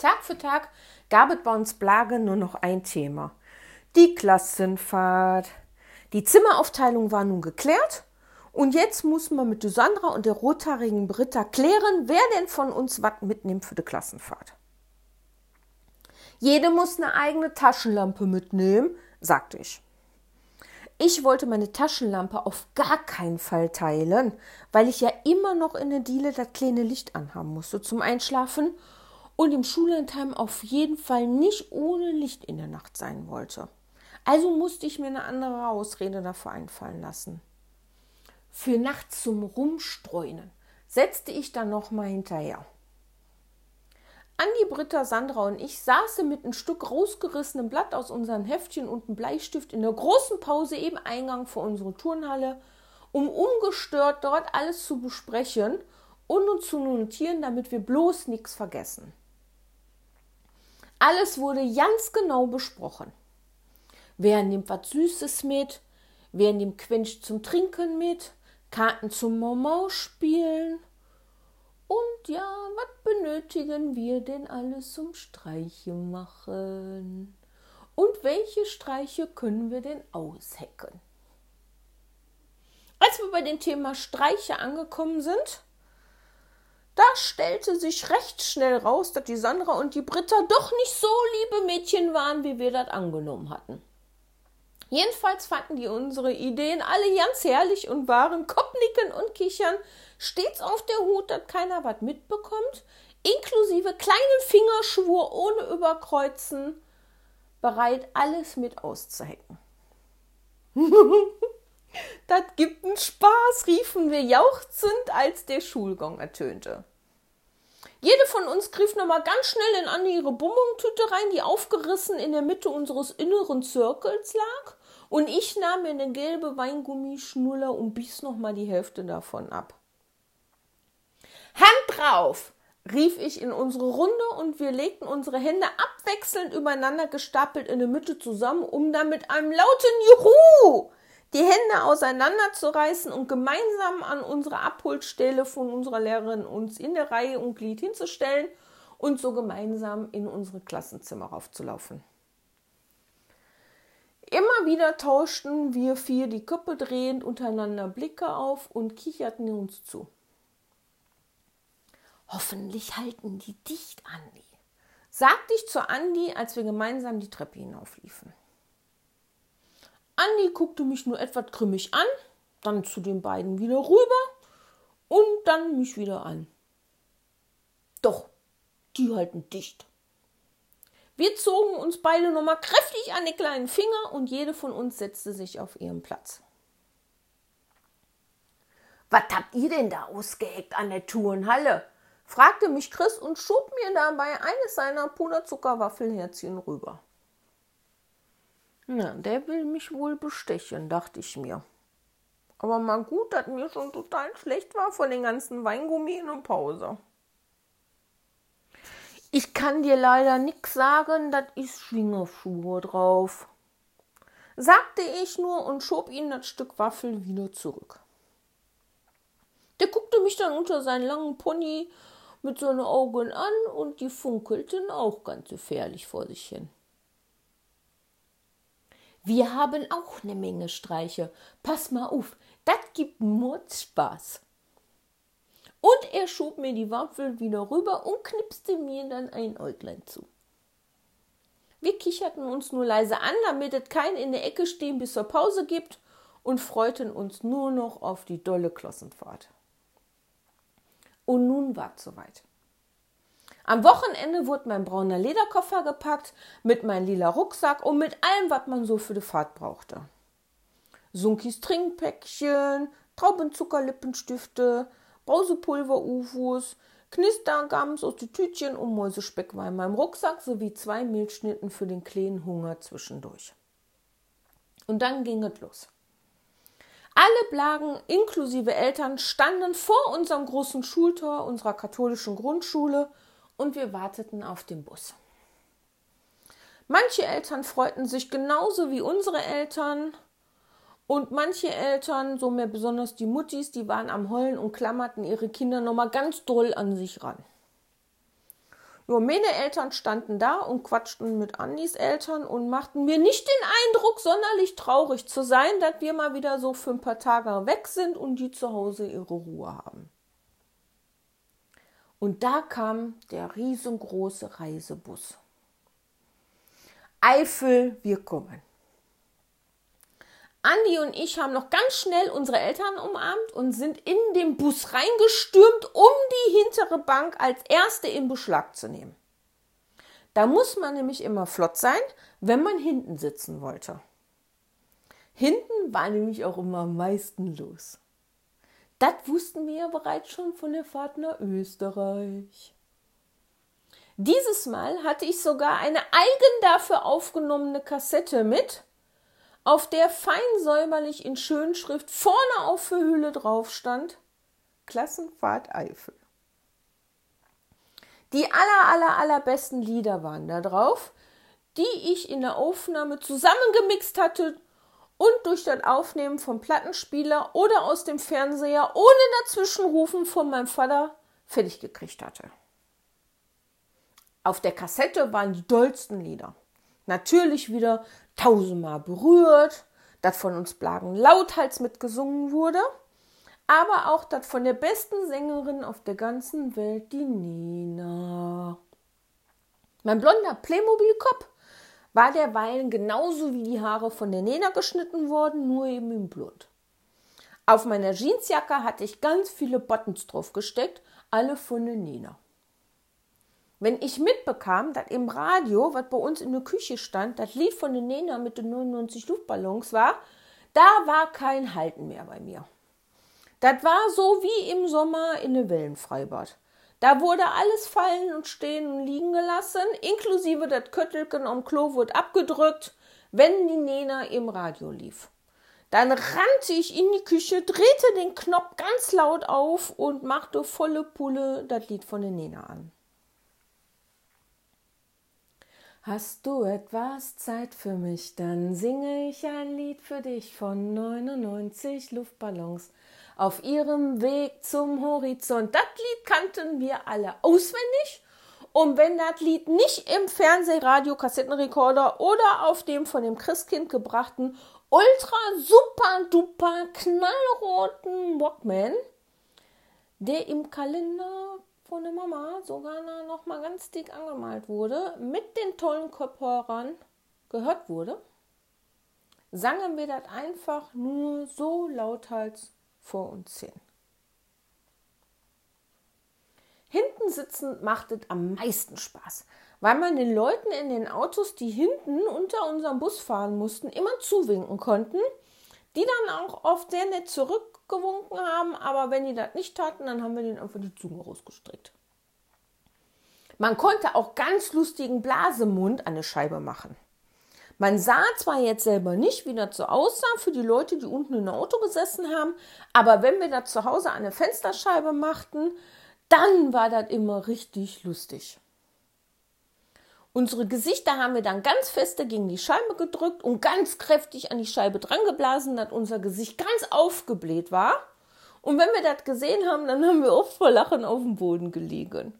Tag für Tag gab es bei uns Blage nur noch ein Thema. Die Klassenfahrt. Die Zimmeraufteilung war nun geklärt und jetzt muss man mit Sandra und der rothaarigen Britta klären, wer denn von uns was mitnimmt für die Klassenfahrt. Jede muss eine eigene Taschenlampe mitnehmen, sagte ich. Ich wollte meine Taschenlampe auf gar keinen Fall teilen, weil ich ja immer noch in der Diele das kleine Licht anhaben musste zum Einschlafen und im Schullandheim auf jeden Fall nicht ohne Licht in der Nacht sein wollte. Also musste ich mir eine andere Ausrede dafür einfallen lassen. Für nachts zum Rumstreunen setzte ich dann noch mal hinterher. Andi, Britta, Sandra und ich saßen mit einem Stück rausgerissenem Blatt aus unseren Heftchen und einem Bleistift in der großen Pause im Eingang vor unsere Turnhalle, um ungestört dort alles zu besprechen und uns zu notieren, damit wir bloß nichts vergessen. Alles wurde ganz genau besprochen. Wer nimmt was Süßes mit? Wer nimmt Quench zum Trinken mit? Karten zum Mau spielen? Und ja, was benötigen wir denn alles zum Streiche machen? Und welche Streiche können wir denn aushecken? Als wir bei dem Thema Streiche angekommen sind, da stellte sich recht schnell raus, dass die Sandra und die Britta doch nicht so liebe Mädchen waren, wie wir das angenommen hatten. Jedenfalls fanden die unsere Ideen alle ganz herrlich und waren Kopnicken und Kichern stets auf der Hut, dass keiner was mitbekommt, inklusive kleinen Fingerschwur ohne Überkreuzen, bereit, alles mit auszuhecken. das gibt einen Spaß, riefen wir jauchzend, als der Schulgong ertönte. Jede von uns griff nochmal ganz schnell in Anne ihre Bonbon-Tüte rein, die aufgerissen in der Mitte unseres inneren Zirkels lag, und ich nahm mir eine gelbe Weingummischnuller und biss nochmal die Hälfte davon ab. Hand drauf! rief ich in unsere Runde und wir legten unsere Hände abwechselnd übereinander gestapelt in der Mitte zusammen, um dann mit einem lauten Juhu die Hände auseinanderzureißen und gemeinsam an unsere Abholstelle von unserer Lehrerin uns in der Reihe und Glied hinzustellen und so gemeinsam in unsere Klassenzimmer raufzulaufen. Immer wieder tauschten wir vier die Köpfe drehend untereinander Blicke auf und kicherten uns zu. Hoffentlich halten die dicht, Andi, sagte ich zu Andi, als wir gemeinsam die Treppe hinaufliefen. Andi guckte mich nur etwas grimmig an, dann zu den beiden wieder rüber und dann mich wieder an. Doch, die halten dicht. Wir zogen uns beide nochmal kräftig an die kleinen Finger und jede von uns setzte sich auf ihren Platz. Was habt ihr denn da ausgeheckt an der Turnhalle? fragte mich Chris und schob mir dabei eines seiner Puderzuckerwaffelherzchen rüber. Na, der will mich wohl bestechen, dachte ich mir. Aber mal gut, dass mir schon total schlecht war von den ganzen Weingummi in der Pause. Ich kann dir leider nix sagen, das ist Schwingerschuhe drauf, sagte ich nur und schob ihm das Stück Waffel wieder zurück. Der guckte mich dann unter seinen langen Pony mit seinen Augen an und die funkelten auch ganz gefährlich vor sich hin. Wir haben auch eine Menge Streiche. Pass mal auf, das gibt Mordspaß. Und er schob mir die Waffel wieder rüber und knipste mir dann ein Äuglein zu. Wir kicherten uns nur leise an, damit es kein in der Ecke stehen bis zur Pause gibt und freuten uns nur noch auf die dolle Klassenfahrt. Und nun war es soweit. Am Wochenende wurde mein brauner Lederkoffer gepackt mit meinem lila Rucksack und mit allem, was man so für die Fahrt brauchte. Sunkis Trinkpäckchen, Traubenzuckerlippenstifte, Brausepulver-Ufos, Knistergams aus den Tütchen und Mäusespeck war in meinem Rucksack sowie zwei Milchschnitten für den kleinen Hunger zwischendurch. Und dann ging es los. Alle Blagen inklusive Eltern standen vor unserem großen Schultor unserer katholischen Grundschule und wir warteten auf den Bus. Manche Eltern freuten sich genauso wie unsere Eltern und manche Eltern, so mehr besonders die Muttis, die waren am Heulen und klammerten ihre Kinder nochmal ganz doll an sich ran. Nur meine Eltern standen da und quatschten mit Andis Eltern und machten mir nicht den Eindruck, sonderlich traurig zu sein, dass wir mal wieder so für ein paar Tage weg sind und die zu Hause ihre Ruhe haben. Und da kam der riesengroße Reisebus. Eifel, wir kommen. Andi und ich haben noch ganz schnell unsere Eltern umarmt und sind in den Bus reingestürmt, um die hintere Bank als erste in Beschlag zu nehmen. Da muss man nämlich immer flott sein, wenn man hinten sitzen wollte. Hinten war nämlich auch immer am meisten los. Das wussten wir ja bereits schon von der Fahrt nach Österreich. Dieses Mal hatte ich sogar eine eigen dafür aufgenommene Kassette mit auf der fein säuberlich in Schönschrift vorne auf der Hülle drauf stand Klassenfahrt Eifel. Die aller, aller, allerbesten Lieder waren da drauf, die ich in der Aufnahme zusammengemixt hatte und durch das Aufnehmen vom Plattenspieler oder aus dem Fernseher ohne Dazwischenrufen von meinem Vater fertig gekriegt hatte. Auf der Kassette waren die dollsten Lieder. Natürlich wieder tausendmal berührt, das von uns Blagen lauthals mitgesungen wurde, aber auch das von der besten Sängerin auf der ganzen Welt, die Nina. Mein blonder Playmobil-Kopf war derweilen genauso wie die Haare von der Nena geschnitten worden, nur eben in blond. Auf meiner Jeansjacke hatte ich ganz viele Buttons drauf gesteckt, alle von der Nena. Wenn ich mitbekam, dass im Radio, was bei uns in der Küche stand, das Lied von den Nena mit den 99 Luftballons war, da war kein Halten mehr bei mir. Das war so wie im Sommer in der Wellenfreibad. Da wurde alles fallen und stehen und liegen gelassen, inklusive das Köttelchen am Klo wurde abgedrückt, wenn die Nena im Radio lief. Dann rannte ich in die Küche, drehte den Knopf ganz laut auf und machte volle Pulle das Lied von der Nena an. Hast du etwas Zeit für mich, dann singe ich ein Lied für dich von 99 Luftballons auf ihrem Weg zum Horizont. Das Lied kannten wir alle auswendig. Und wenn das Lied nicht im Fernsehradio, Kassettenrekorder oder auf dem von dem Christkind gebrachten ultra super duper knallroten Walkman, der im Kalender von der Mama sogar noch mal ganz dick angemalt wurde, mit den tollen Kopfhörern gehört wurde, sangen wir das einfach nur so lauthals vor uns hin. Hinten sitzen macht es am meisten Spaß, weil man den Leuten in den Autos, die hinten unter unserem Bus fahren mussten, immer zuwinken konnten, die dann auch oft sehr nett zurück gewunken haben, aber wenn die das nicht taten, dann haben wir denen einfach die Zunge rausgestreckt. Man konnte auch ganz lustigen Blasemund an der Scheibe machen. Man sah zwar jetzt selber nicht, wie das so aussah für die Leute, die unten im Auto gesessen haben, aber wenn wir das zu Hause an der Fensterscheibe machten, dann war das immer richtig lustig. Unsere Gesichter haben wir dann ganz feste gegen die Scheibe gedrückt und ganz kräftig an die Scheibe dran geblasen, dass unser Gesicht ganz aufgebläht war. Und wenn wir das gesehen haben, dann haben wir oft vor Lachen auf dem Boden gelegen.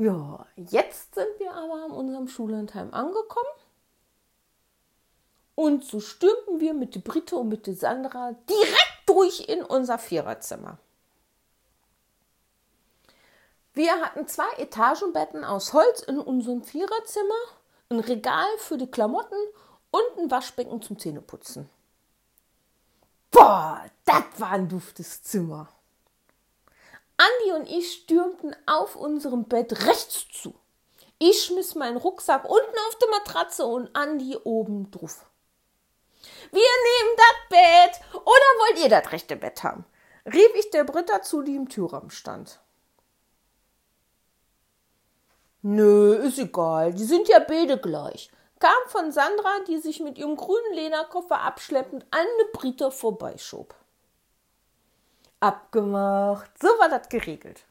Ja, jetzt sind wir aber an unserem Schullandheim angekommen. Und so stürmten wir mit der Britte und mit der Sandra direkt durch in unser Viererzimmer. Wir hatten zwei Etagenbetten aus Holz in unserem Viererzimmer, ein Regal für die Klamotten und ein Waschbecken zum Zähneputzen. Boah, das war ein duftes Zimmer. Andi und ich stürmten auf unserem Bett rechts zu. Ich schmiss meinen Rucksack unten auf die Matratze und Andi oben drauf. Wir nehmen das Bett. Oder wollt ihr das rechte Bett haben? rief ich der Britta zu, die im Türrahmen stand. Nö, ist egal, die sind ja beide gleich, kam von Sandra, die sich mit ihrem grünen Lederkoffer abschleppend an eine Britta vorbeischob. Abgemacht, so war das geregelt.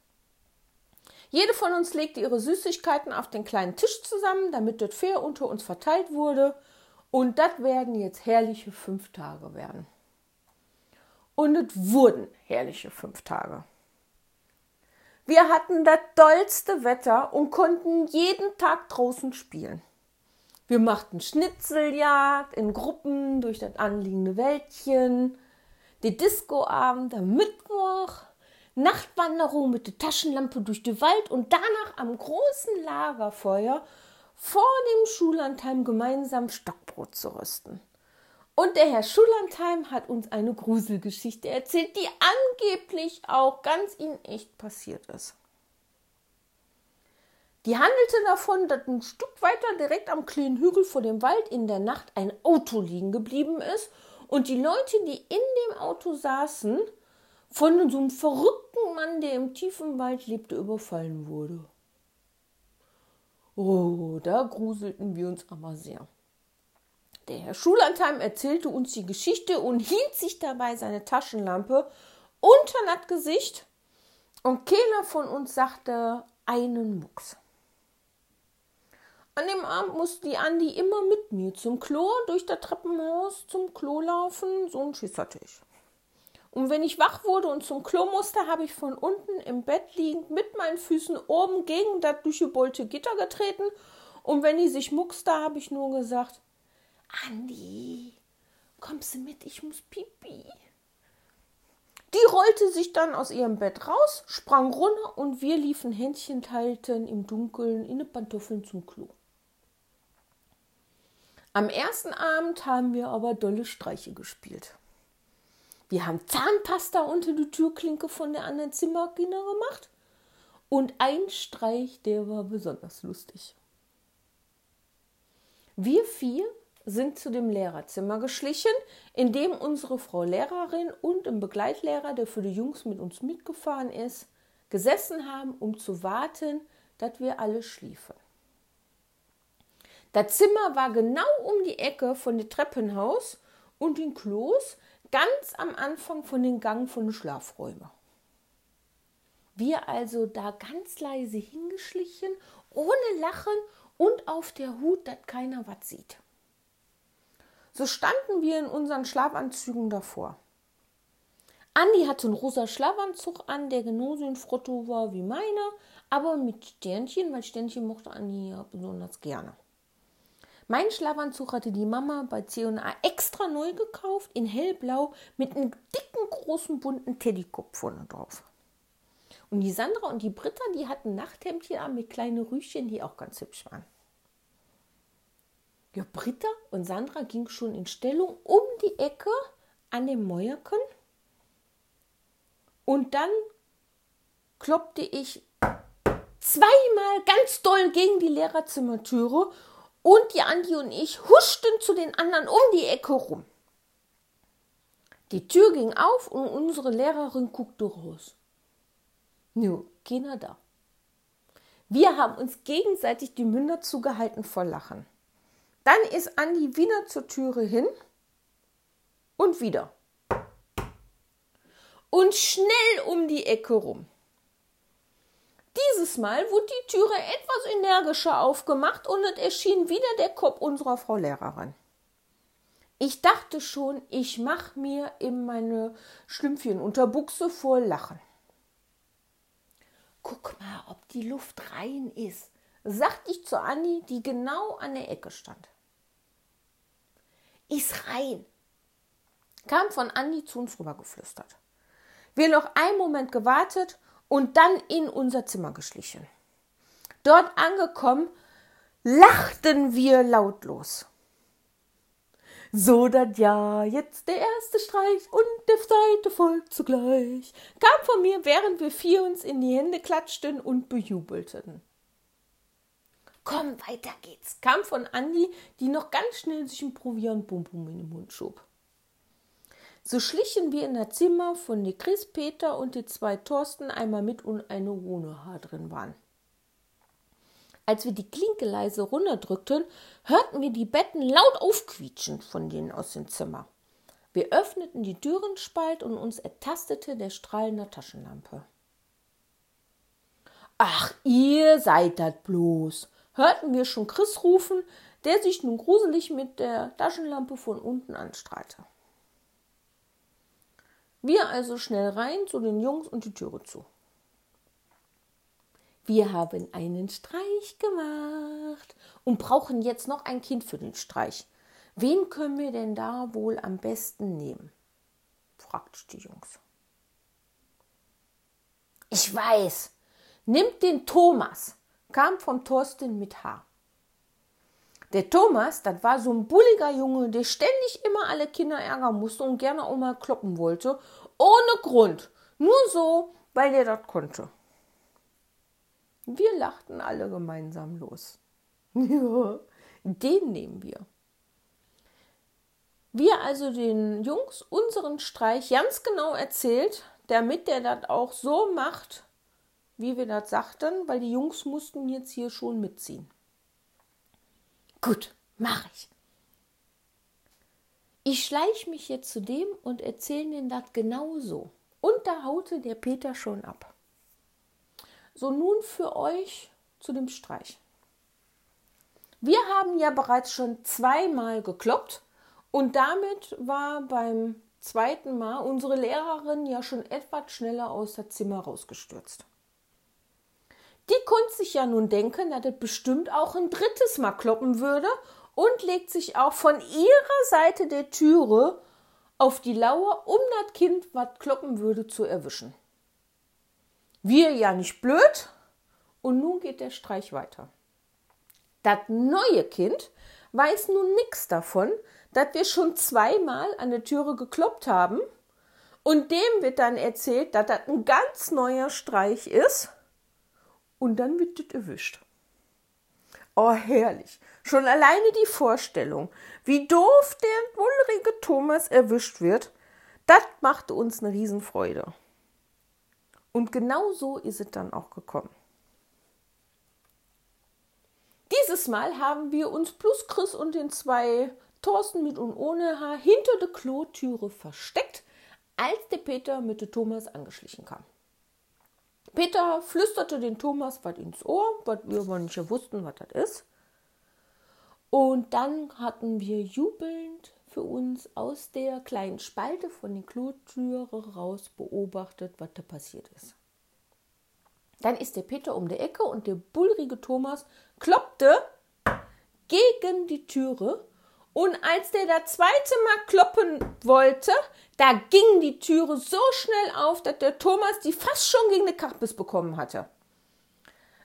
Jede von uns legte ihre Süßigkeiten auf den kleinen Tisch zusammen, damit das fair unter uns verteilt wurde. Und das werden jetzt herrliche fünf Tage werden. Und es wurden herrliche fünf Tage. Wir hatten das dollste Wetter und konnten jeden Tag draußen spielen. Wir machten Schnitzeljagd in Gruppen durch das anliegende Wäldchen, die Discoabend am Mittwoch, Nachtwanderung mit der Taschenlampe durch den Wald und danach am großen Lagerfeuer vor dem Schullandheim gemeinsam Stockbrot zu rösten. Und der Herr Schullandheim hat uns eine Gruselgeschichte erzählt, die angeblich auch ganz in echt passiert ist. Die handelte davon, dass ein Stück weiter direkt am kleinen Hügel vor dem Wald in der Nacht ein Auto liegen geblieben ist und die Leute, die in dem Auto saßen, von so einem verrückten Mann, der im tiefen Wald lebte, überfallen wurde. Oh, da gruselten wir uns aber sehr. Der Herr Schullandheim erzählte uns die Geschichte und hielt sich dabei seine Taschenlampe unter das Gesicht und keiner von uns sagte einen Mucks. An dem Abend musste die Andi immer mit mir zum Klo durch das Treppenhaus zum Klo laufen, so ein Schiss hatte ich. Und wenn ich wach wurde und zum Klo musste, habe ich von unten im Bett liegend mit meinen Füßen oben gegen das durchgebeulte Gitter getreten. Und wenn die sich muckste, habe ich nur gesagt, Andi, kommst du mit, ich muss pipi. Die rollte sich dann aus ihrem Bett raus, sprang runter und wir liefen Händchen halten im Dunkeln in den Pantoffeln zum Klo. Am ersten Abend haben wir aber dolle Streiche gespielt. Wir haben Zahnpasta unter die Türklinke von der anderen Zimmerkinder gemacht und ein Streich, der war besonders lustig. Wir vier sind zu dem Lehrerzimmer geschlichen, in dem unsere Frau Lehrerin und ein Begleitlehrer, der für die Jungs mit uns mitgefahren ist, gesessen haben, um zu warten, dass wir alle schliefen. Das Zimmer war genau um die Ecke von dem Treppenhaus und den Klos, ganz am Anfang von den Gang von den Schlafräumen. Wir also da ganz leise hingeschlichen, ohne Lachen und auf der Hut, dass keiner was sieht. So standen wir in unseren Schlafanzügen davor. Andi hatte einen rosa Schlafanzug an, der genauso in Frotto war wie meiner, aber mit Sternchen, weil Sternchen mochte Andi ja besonders gerne. Mein Schlafanzug hatte die Mama bei C&A extra neu gekauft, in hellblau, mit einem dicken, großen, bunten Teddykopf vorne drauf. Und die Sandra und die Britta, die hatten Nachthemdchen an mit kleinen Rüschen, die auch ganz hübsch waren. Ja, Britta und Sandra gingen schon in Stellung um die Ecke an dem Mäuerken. Und dann kloppte ich zweimal ganz doll gegen die Lehrerzimmertüre und die Andi und ich huschten zu den anderen um die Ecke rum. Die Tür ging auf und unsere Lehrerin guckte raus. Nur keiner da. Wir haben uns gegenseitig die Münder zugehalten vor Lachen. Dann ist Andi wieder zur Türe hin und wieder. Und schnell um die Ecke rum. Dieses Mal wurde die Türe etwas energischer aufgemacht und es erschien wieder der Kopf unserer Frau Lehrerin. Ich dachte schon, ich mach mir in meine Schlümpfchen unter Buchse voll Lachen. Guck mal, ob die Luft rein ist, sagte ich zu Anni, die genau an der Ecke stand ist rein, kam von Andi zu uns rübergeflüstert. Wir noch einen Moment gewartet und dann in unser Zimmer geschlichen. Dort angekommen, lachten wir lautlos. So dat ja, jetzt der erste Streich und der zweite folgt zugleich, kam von mir, während wir vier uns in die Hände klatschten und bejubelten. Komm, weiter geht's, kam von Andi, die noch ganz schnell sich ein Proviantbonbon in den Mund schob. So schlichen wir in das Zimmer von die Chris Peter und die zwei Thorsten einmal mit und eine ohne Haar drin waren. Als wir die Klinke leise runterdrückten, hörten wir die Betten laut aufquietschen von denen aus dem Zimmer. Wir öffneten die Türenspalt und uns ertastete der Strahl einer Taschenlampe. Ach, ihr seid das bloß, hörten wir schon Chris rufen, der sich nun gruselig mit der Taschenlampe von unten anstrahlte. Wir also schnell rein zu den Jungs und die Türe zu. Wir haben einen Streich gemacht und brauchen jetzt noch ein Kind für den Streich. Wen können wir denn da wohl am besten nehmen? fragt die Jungs. Ich weiß. Nimmt den Thomas, kam von Thorsten mit H. Der Thomas, das war so ein bulliger Junge, der ständig immer alle Kinder ärgern musste und gerne auch mal kloppen wollte. Ohne Grund. Nur so, weil der das konnte. Wir lachten alle gemeinsam los. Den nehmen wir. Wir also den Jungs unseren Streich ganz genau erzählt, damit der das auch so macht, wie wir das sagten, weil die Jungs mussten jetzt hier schon mitziehen. Gut, mach ich. Ich schleich mich jetzt zu dem und erzähle ihm das genauso. Und da haute der Peter schon ab. So nun für euch zu dem Streich. Wir haben ja bereits schon zweimal gekloppt und damit war beim zweiten Mal unsere Lehrerin ja schon etwas schneller aus dem Zimmer rausgestürzt. Die konnte sich ja nun denken, dass das bestimmt auch ein drittes Mal kloppen würde und legt sich auch von ihrer Seite der Türe auf die Lauer, um das Kind, was kloppen würde, zu erwischen. Wir ja nicht blöd. Und nun geht der Streich weiter. Das neue Kind weiß nun nichts davon, dass wir schon zweimal an der Türe gekloppt haben. Und dem wird dann erzählt, dass das ein ganz neuer Streich ist. Und dann wird das erwischt. Oh, herrlich. Schon alleine die Vorstellung, wie doof der wulrige Thomas erwischt wird, das machte uns eine Riesenfreude. Und genau so ist es dann auch gekommen. Dieses Mal haben wir uns plus Chris und den zwei Thorsten mit und ohne Haar hinter der Klotüre versteckt, als der Peter mit dem Thomas angeschlichen kam. Peter flüsterte den Thomas was ins Ohr, was wir aber nicht wussten, was das ist. Und dann hatten wir jubelnd für uns aus der kleinen Spalte von der Klotüre raus beobachtet, was da passiert ist. Dann ist der Peter um die Ecke und der bullrige Thomas kloppte gegen die Türe. Und als der das zweite Mal kloppen wollte, da ging die Türe so schnell auf, dass der Thomas die fast schon gegen den Kappes bekommen hatte.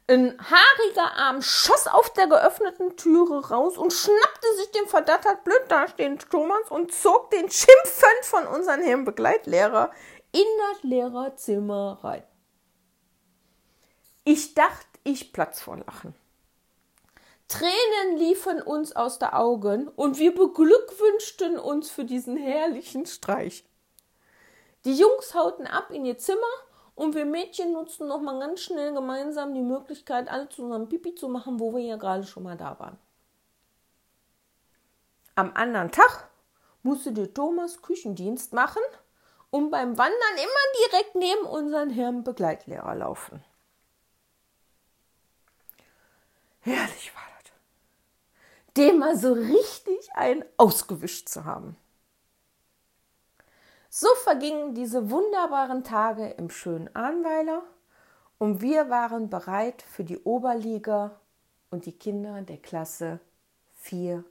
Ein haariger Arm schoss auf der geöffneten Türe raus und schnappte sich den verdattert blöd dastehenden Thomas und zog den schimpfend von unserem Herrn Begleitlehrer in das Lehrerzimmer rein. Ich dachte, ich platz vor Lachen. Tränen liefen uns aus den Augen und wir beglückwünschten uns für diesen herrlichen Streich. Die Jungs hauten ab in ihr Zimmer und wir Mädchen nutzten noch mal ganz schnell gemeinsam die Möglichkeit, alle zusammen Pipi zu machen, wo wir ja gerade schon mal da waren. Am anderen Tag musste der Thomas Küchendienst machen und beim Wandern immer direkt neben unseren Herrn Begleitlehrer laufen. Herrlich war das. Dem mal so richtig ein ausgewischt zu haben. So vergingen diese wunderbaren Tage im schönen Ahnweiler und wir waren bereit für die Oberliga und die Kinder der Klasse 4